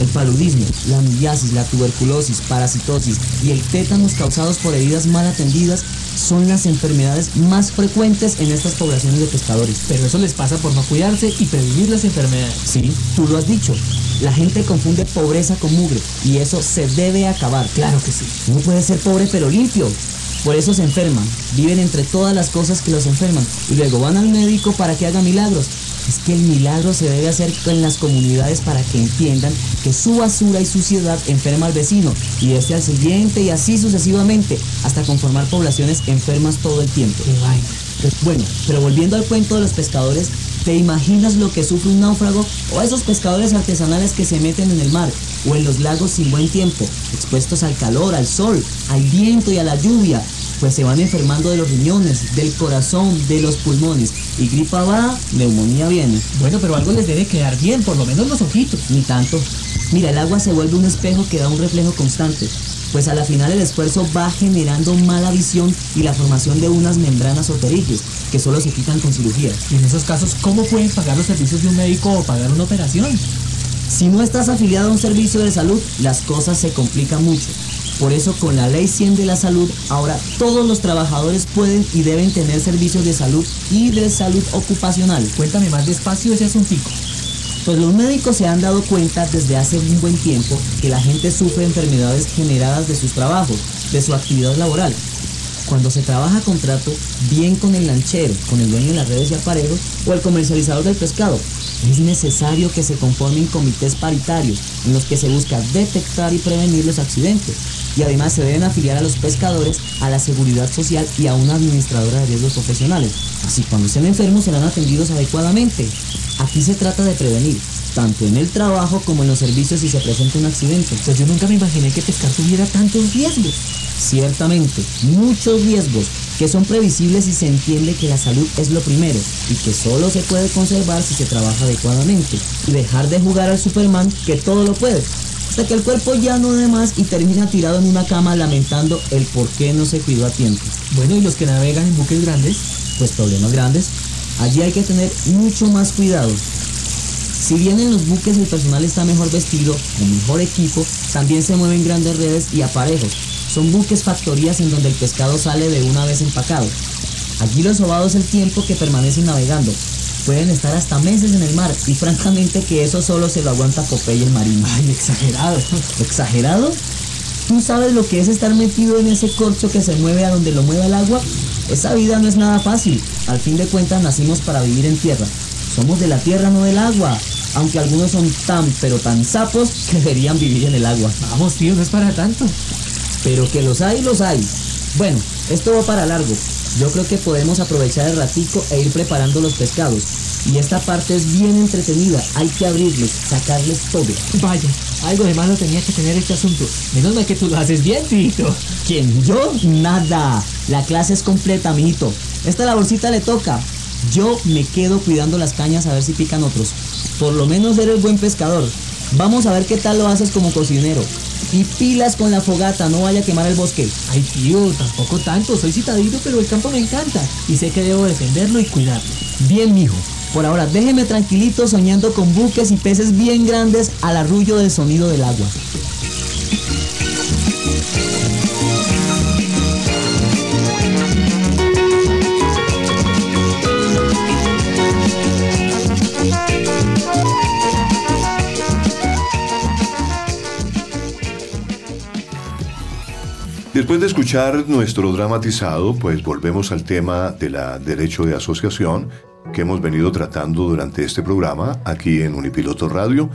S5: El paludismo, la amibiasis, la tuberculosis, parasitosis y el tétanos causados por heridas mal atendidas son las enfermedades más frecuentes en estas poblaciones de pescadores.
S6: Pero eso les pasa por no cuidarse y prevenir las enfermedades.
S5: Sí, tú lo has dicho. La gente confunde pobreza con mugre y eso se debe acabar.
S6: Claro que sí.
S5: No puede ser pobre pero limpio. Por eso se enferman, viven entre todas las cosas que los enferman y luego van al médico para que haga milagros. Es que el milagro se debe hacer en las comunidades para que entiendan que su basura y suciedad enferma al vecino y este al siguiente y así sucesivamente hasta conformar poblaciones enfermas todo el tiempo. Bueno, pero volviendo al cuento de los pescadores, ¿te imaginas lo que sufre un náufrago o esos pescadores artesanales que se meten en el mar o en los lagos sin buen tiempo, expuestos al calor, al sol, al viento y a la lluvia? Pues se van enfermando de los riñones, del corazón, de los pulmones. Y gripa va, neumonía viene.
S6: Bueno, pero algo les debe quedar bien, por lo menos los ojitos.
S5: Ni tanto. Mira, el agua se vuelve un espejo que da un reflejo constante, pues a la final el esfuerzo va generando mala visión y la formación de unas membranas o perillos que solo se quitan con cirugía.
S6: Y en esos casos, ¿cómo pueden pagar los servicios de un médico o pagar una operación?
S5: Si no estás afiliado a un servicio de salud, las cosas se complican mucho. Por eso con la ley 100 de la salud, ahora todos los trabajadores pueden y deben tener servicios de salud y de salud ocupacional.
S6: Cuéntame más despacio ese asuntico.
S5: Pues los médicos se han dado cuenta desde hace un buen tiempo que la gente sufre enfermedades generadas de sus trabajos, de su actividad laboral. Cuando se trabaja a contrato, bien con el lanchero, con el dueño de las redes y aparejos o el comercializador del pescado, es necesario que se conformen comités paritarios en los que se busca detectar y prevenir los accidentes. Y además se deben afiliar a los pescadores, a la seguridad social y a una administradora de riesgos profesionales. Así cuando estén enfermos serán atendidos adecuadamente. Aquí se trata de prevenir, tanto en el trabajo como en los servicios si se presenta un accidente.
S6: Pues yo nunca me imaginé que pescar tuviera tantos riesgos.
S5: Ciertamente, muchos riesgos que son previsibles y se entiende que la salud es lo primero y que solo se puede conservar si se trabaja adecuadamente y dejar de jugar al Superman que todo lo puede hasta que el cuerpo ya no dé más y termina tirado en una cama lamentando el por qué no se cuidó a tiempo.
S6: Bueno, ¿y los que navegan en buques grandes?
S5: Pues problemas grandes. Allí hay que tener mucho más cuidado. Si bien en los buques el personal está mejor vestido, con mejor equipo, también se mueven grandes redes y aparejos. Son buques factorías en donde el pescado sale de una vez empacado. Allí lo sobado es el tiempo que permanecen navegando, pueden estar hasta meses en el mar y francamente que eso solo se lo aguanta Popeye el marino.
S6: Ay, exagerado.
S5: ¿Exagerado? ¿Tú sabes lo que es estar metido en ese corcho que se mueve a donde lo mueve el agua? Esa vida no es nada fácil. Al fin de cuentas nacimos para vivir en tierra. Somos de la tierra, no del agua. Aunque algunos son tan, pero tan sapos que deberían vivir en el agua.
S6: Vamos, tío, no es para tanto.
S5: Pero que los hay, los hay. Bueno, esto va para largo. Yo creo que podemos aprovechar el ratico e ir preparando los pescados. Y esta parte es bien entretenida. Hay que abrirles, sacarles todo.
S6: Vaya, algo de malo tenía que tener este asunto. Menos mal que tú lo haces bien, Tito.
S5: ¿Quién? ¿Yo? Nada. La clase es completa, mijito. Esta laborcita le toca. Yo me quedo cuidando las cañas a ver si pican otros. Por lo menos eres buen pescador. Vamos a ver qué tal lo haces como cocinero. Y pilas con la fogata, no vaya a quemar el bosque.
S6: Ay, tío, tampoco tanto. Soy citadito, pero el campo me encanta. Y sé que debo defenderlo y cuidarlo.
S5: Bien, mijo. Por ahora, déjeme tranquilito soñando con buques y peces bien grandes al arrullo del sonido del agua.
S2: Después de escuchar nuestro dramatizado, pues volvemos al tema de la derecho de asociación que hemos venido tratando durante este programa aquí en Unipiloto Radio,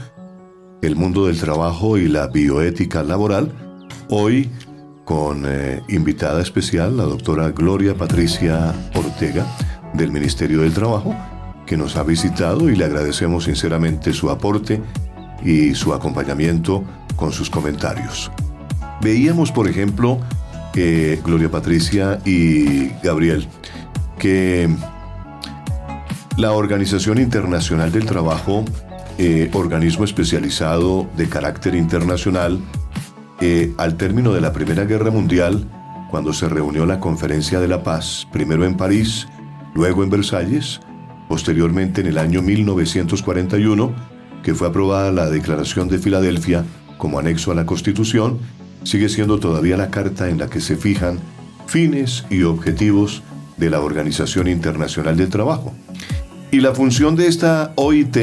S2: el mundo del trabajo y la bioética laboral. Hoy con eh, invitada especial la doctora Gloria Patricia Ortega del Ministerio del Trabajo, que nos ha visitado y le agradecemos sinceramente su aporte y su acompañamiento con sus comentarios. Veíamos, por ejemplo, que Gloria Patricia y Gabriel, que la Organización Internacional del Trabajo, eh, organismo especializado de carácter internacional, eh, al término de la Primera Guerra Mundial, cuando se reunió la Conferencia de la Paz, primero en París, luego en Versalles, posteriormente en el año 1941, que fue aprobada la Declaración de Filadelfia como anexo a la Constitución, sigue siendo todavía la carta en la que se fijan fines y objetivos de la Organización Internacional del Trabajo. Y la función de esta OIT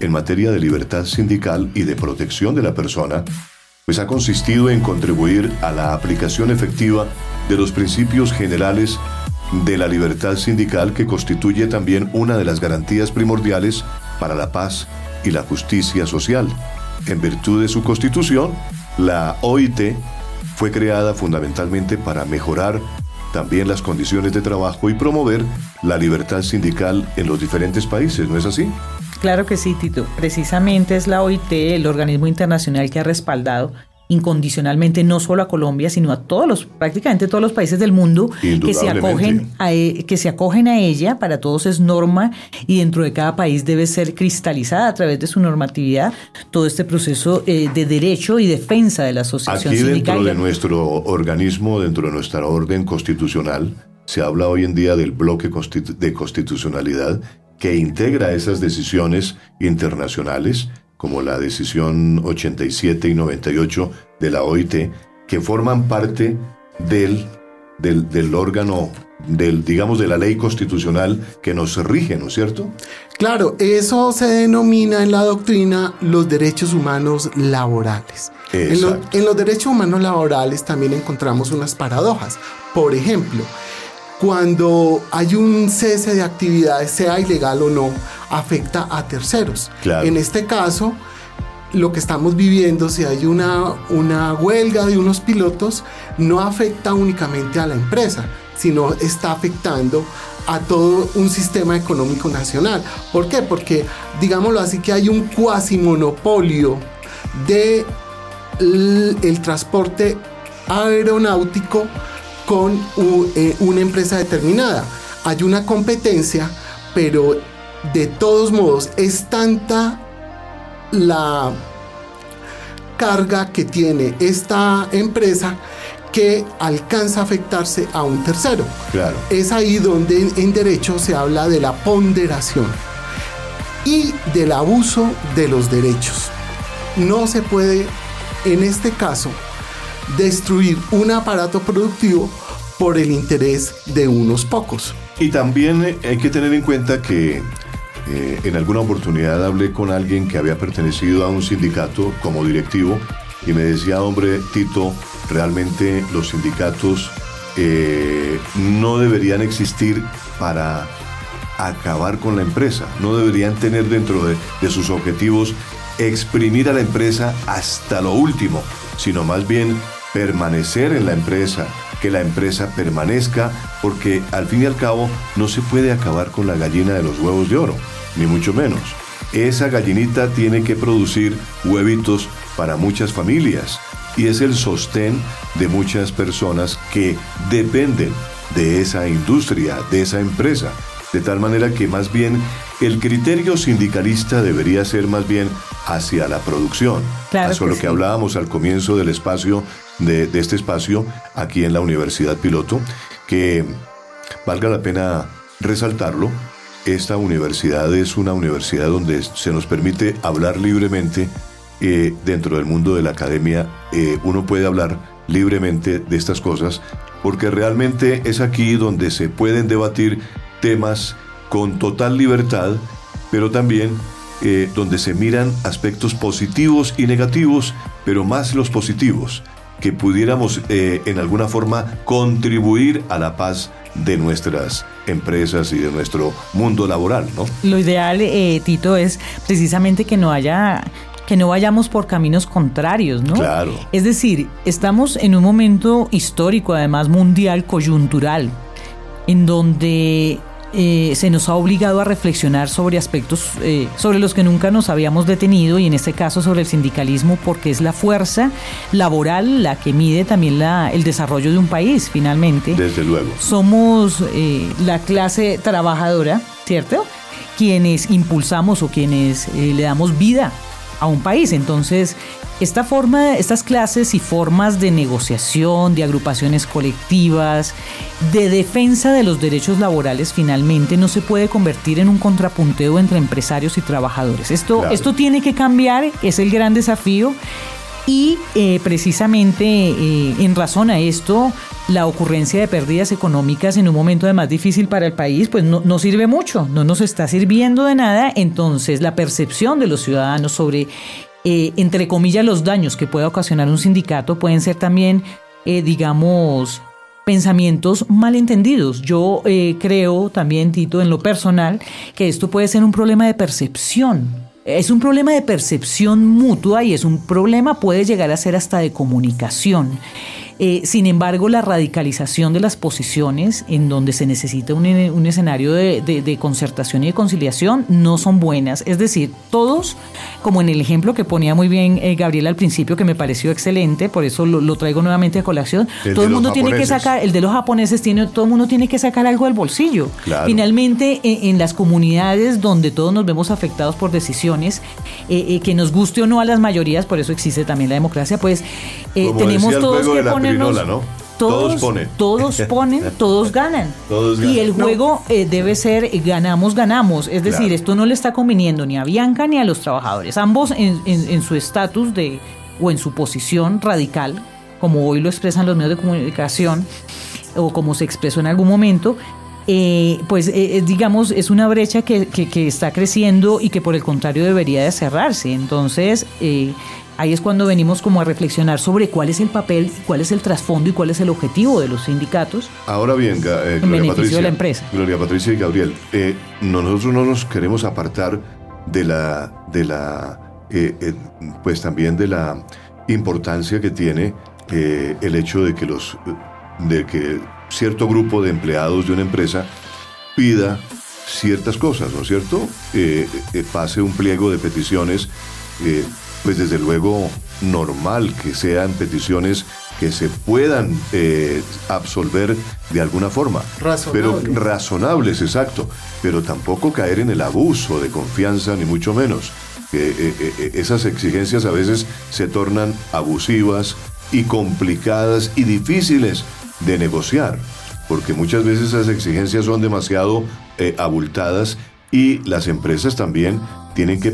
S2: en materia de libertad sindical y de protección de la persona, pues ha consistido en contribuir a la aplicación efectiva de los principios generales de la libertad sindical que constituye también una de las garantías primordiales para la paz y la justicia social. En virtud de su constitución, la OIT fue creada fundamentalmente para mejorar también las condiciones de trabajo y promover la libertad sindical en los diferentes países, ¿no es así?
S3: Claro que sí, Tito. Precisamente es la OIT, el organismo internacional que ha respaldado incondicionalmente no solo a Colombia, sino a todos los, prácticamente todos los países del mundo que se acogen a, e, que se acogen a ella, para todos es norma y dentro de cada país debe ser cristalizada a través de su normatividad todo este proceso eh, de derecho y defensa de la asociación
S2: Aquí dentro de nuestro organismo, dentro de nuestra orden constitucional, se habla hoy en día del bloque de constitucionalidad que integra esas decisiones internacionales como la decisión 87 y 98 de la OIT, que forman parte del, del, órgano, del, digamos, de la ley constitucional que nos rige, ¿no es cierto?
S4: Claro, eso se denomina en la doctrina los derechos humanos laborales. En, en los derechos humanos laborales también encontramos unas paradojas. Por ejemplo, cuando hay un cese de actividades, sea ilegal o no, afecta a terceros. En este caso, lo que estamos viviendo, si hay una, una huelga de unos pilotos, no afecta únicamente a la empresa, sino está afectando a todo un sistema económico nacional. ¿Por qué? Porque, digámoslo así, que hay un cuasi monopolio de el, transporte aeronáutico con eh, una empresa determinada. Hay una competencia, pero de todos modos es tanta la carga que tiene esta empresa que alcanza a afectarse a un tercero.
S2: Claro.
S4: Es ahí donde en derecho se habla de la ponderación y del abuso de los derechos. No se puede, en este caso, destruir un aparato productivo por el interés de unos pocos.
S2: Y también hay que tener en cuenta que eh, en alguna oportunidad hablé con alguien que había pertenecido a un sindicato como directivo y me decía, hombre, Tito, realmente los sindicatos eh, no deberían existir para acabar con la empresa, no deberían tener dentro de, de sus objetivos exprimir a la empresa hasta lo último, sino más bien permanecer en la empresa, que la empresa permanezca, porque al fin y al cabo no se puede acabar con la gallina de los huevos de oro, ni mucho menos. Esa gallinita tiene que producir huevitos para muchas familias y es el sostén de muchas personas que dependen de esa industria, de esa empresa. De tal manera que más bien el criterio sindicalista debería ser más bien hacia la producción.
S3: Claro
S2: Eso es lo que hablábamos al comienzo del espacio, de, este espacio, aquí en la Universidad Piloto, que valga la pena resaltarlo, esta universidad es una universidad donde se nos permite hablar libremente eh, dentro del mundo de la academia. eh, uno puede hablar libremente de estas cosas porque realmente es aquí donde se pueden debatir temas con total libertad, pero también eh, donde se miran aspectos positivos y negativos, pero más los positivos, que pudiéramos eh, en alguna forma contribuir a la paz de nuestras empresas y de nuestro mundo laboral, ¿no?
S3: Lo ideal, eh, Tito, es precisamente que no haya que no vayamos por caminos contrarios, ¿no?
S2: Claro.
S3: Es decir, estamos en un momento histórico, además mundial, coyuntural, en donde eh, se nos ha obligado a reflexionar sobre aspectos eh, sobre los que nunca nos habíamos detenido y en este caso sobre el sindicalismo porque es la fuerza laboral la que mide también la, el desarrollo de un país finalmente.
S2: Desde luego.
S3: Somos eh, la clase trabajadora, ¿cierto? Quienes impulsamos o quienes eh, le damos vida a un país. Entonces, esta forma, estas clases y formas de negociación, de agrupaciones colectivas, de defensa de los derechos laborales, finalmente no se puede convertir en un contrapunteo entre empresarios y trabajadores. Esto,
S2: Claro.
S3: esto tiene que cambiar, es el gran desafío. Y eh, precisamente eh, en razón a esto, la ocurrencia de pérdidas económicas en un momento además difícil para el país, pues no, no sirve mucho, no nos está sirviendo de nada. Entonces, la percepción de los ciudadanos sobre, eh, entre comillas, los daños que pueda ocasionar un sindicato pueden ser también, eh, digamos, pensamientos malentendidos. Yo eh, creo también, Tito, en lo personal, que esto puede ser un problema de percepción. Es un problema de percepción mutua y es un problema, puede llegar a ser hasta de comunicación. Eh, sin embargo, la radicalización de las posiciones en donde se necesita un, un escenario de, de- de concertación y de conciliación no son buenas. Es decir, todos, como en el ejemplo que ponía muy bien eh, Gabriel al principio, que me pareció excelente, por eso lo, lo traigo nuevamente a colación,
S2: El
S3: todo el mundo tiene que sacar, el de los japoneses tiene, todo el mundo tiene que sacar algo del bolsillo.
S2: Claro.
S3: Finalmente, en, en las comunidades donde todos nos vemos afectados por decisiones, eh, eh, que nos guste o no a las mayorías, por eso existe también la democracia, pues eh, tenemos todos que
S2: de ¿no?
S3: Todos,
S2: Todos ponen.
S3: todos ponen, todos ganan.
S2: Todos
S3: Y el juego eh, debe ser eh, ganamos, ganamos. Es decir,
S2: Claro.
S3: esto no le está conviniendo ni a Bianca ni a los trabajadores. Ambos en, en- en su estatus de o en su posición radical, como hoy lo expresan los medios de comunicación o como se expresó en algún momento, eh, pues eh, digamos es una brecha que, que- que está creciendo y que por el contrario debería de cerrarse. Entonces eh, ahí es cuando venimos como a reflexionar sobre cuál es el papel, cuál es el trasfondo y cuál es el objetivo de los sindicatos.
S2: Ahora bien, eh,
S3: En beneficio
S2: Patricia,
S3: de la empresa.
S2: Gloria Patricia y Gabriel, eh, nosotros no nos queremos apartar de la, de la eh, eh, pues también de la importancia que tiene eh, el hecho de que los de que cierto grupo de empleados de una empresa pida ciertas cosas, ¿no es cierto? pase un pliego de peticiones, pues desde luego normal que sean peticiones que se puedan eh, absolver de alguna forma. Pero razonables, exacto. Pero tampoco caer en el abuso de confianza, ni mucho menos. Eh, eh, esas exigencias a veces se tornan abusivas y complicadas y difíciles de negociar, porque muchas veces esas exigencias son demasiado abultadas y las empresas también tienen que,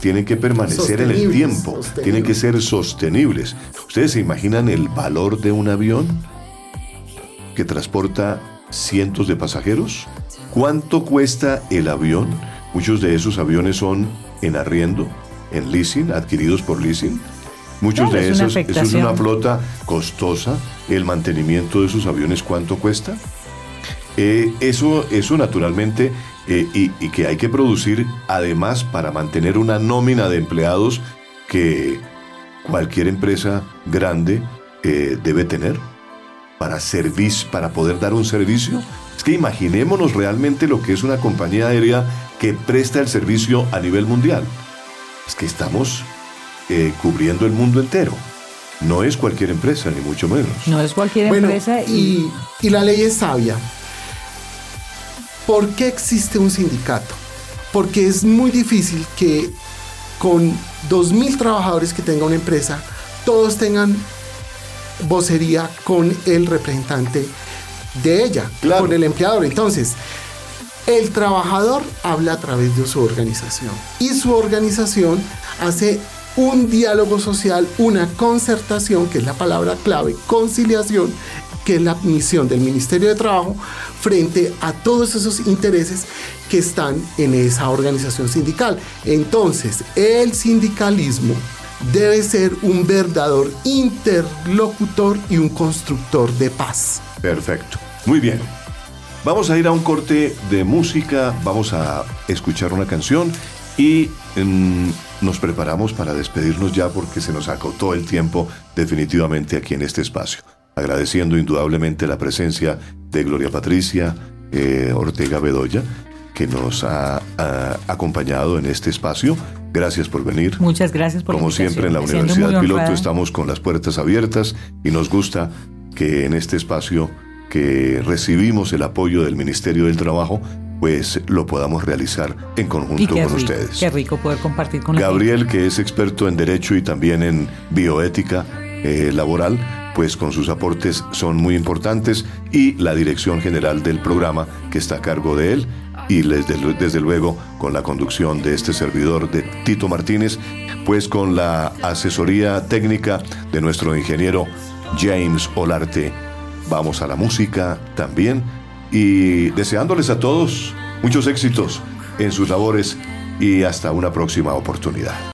S2: tienen que permanecer en el tiempo, tienen que ser sostenibles. ¿Ustedes se imaginan el valor de un avión que transporta cientos de pasajeros? ¿Cuánto cuesta el avión? Muchos de esos aviones son en arriendo, en leasing, adquiridos por leasing. Muchos de esos, eso es una flota costosa. El mantenimiento de esos aviones, ¿cuánto cuesta? Eh, eso, eso naturalmente eh, y, que hay que producir además para mantener una nómina de empleados que cualquier empresa grande eh, debe tener para, para poder dar un servicio. Es que imaginémonos realmente lo que es una compañía aérea que presta el servicio a nivel mundial. Es que estamos eh, cubriendo el mundo entero. No es cualquier empresa, ni mucho menos.
S3: No es cualquier empresa.
S4: y, y la ley es sabia ¿Por qué existe un sindicato? Porque es muy difícil que con 2.000 trabajadores que tenga una empresa, todos tengan vocería con el representante de ella, con el empleador. Entonces, el trabajador habla a través de su organización y su organización hace un diálogo social, una concertación, que es la palabra clave, conciliación, que es la misión del Ministerio de Trabajo frente a todos esos intereses que están en esa organización sindical. Entonces, el sindicalismo debe ser un verdadero interlocutor y un constructor de paz.
S2: Perfecto. Muy bien. Vamos a ir a un corte de música, vamos a escuchar una canción y mm, nos preparamos para despedirnos ya porque se nos acotó el tiempo definitivamente aquí en este espacio agradeciendo indudablemente la presencia de Gloria Patricia eh, Ortega Bedoya, que nos ha, acompañado en este espacio. Gracias por venir.
S3: Muchas gracias por
S2: Como siempre en la Universidad Piloto estamos con las puertas abiertas y nos gusta que en este espacio que recibimos el apoyo del Ministerio del Trabajo, pues lo podamos realizar en conjunto con ustedes.
S3: Qué rico poder compartir con
S2: Gabriel, que es experto en Derecho y también en Bioética eh, Laboral, pues con sus aportes son muy importantes y la dirección general del programa que está a cargo de él y desde, desde luego con la conducción de este servidor de Tito Martínez, pues con la asesoría técnica de nuestro ingeniero James Olarte. Vamos a la música también y deseándoles a todos muchos éxitos en sus labores y hasta una próxima oportunidad.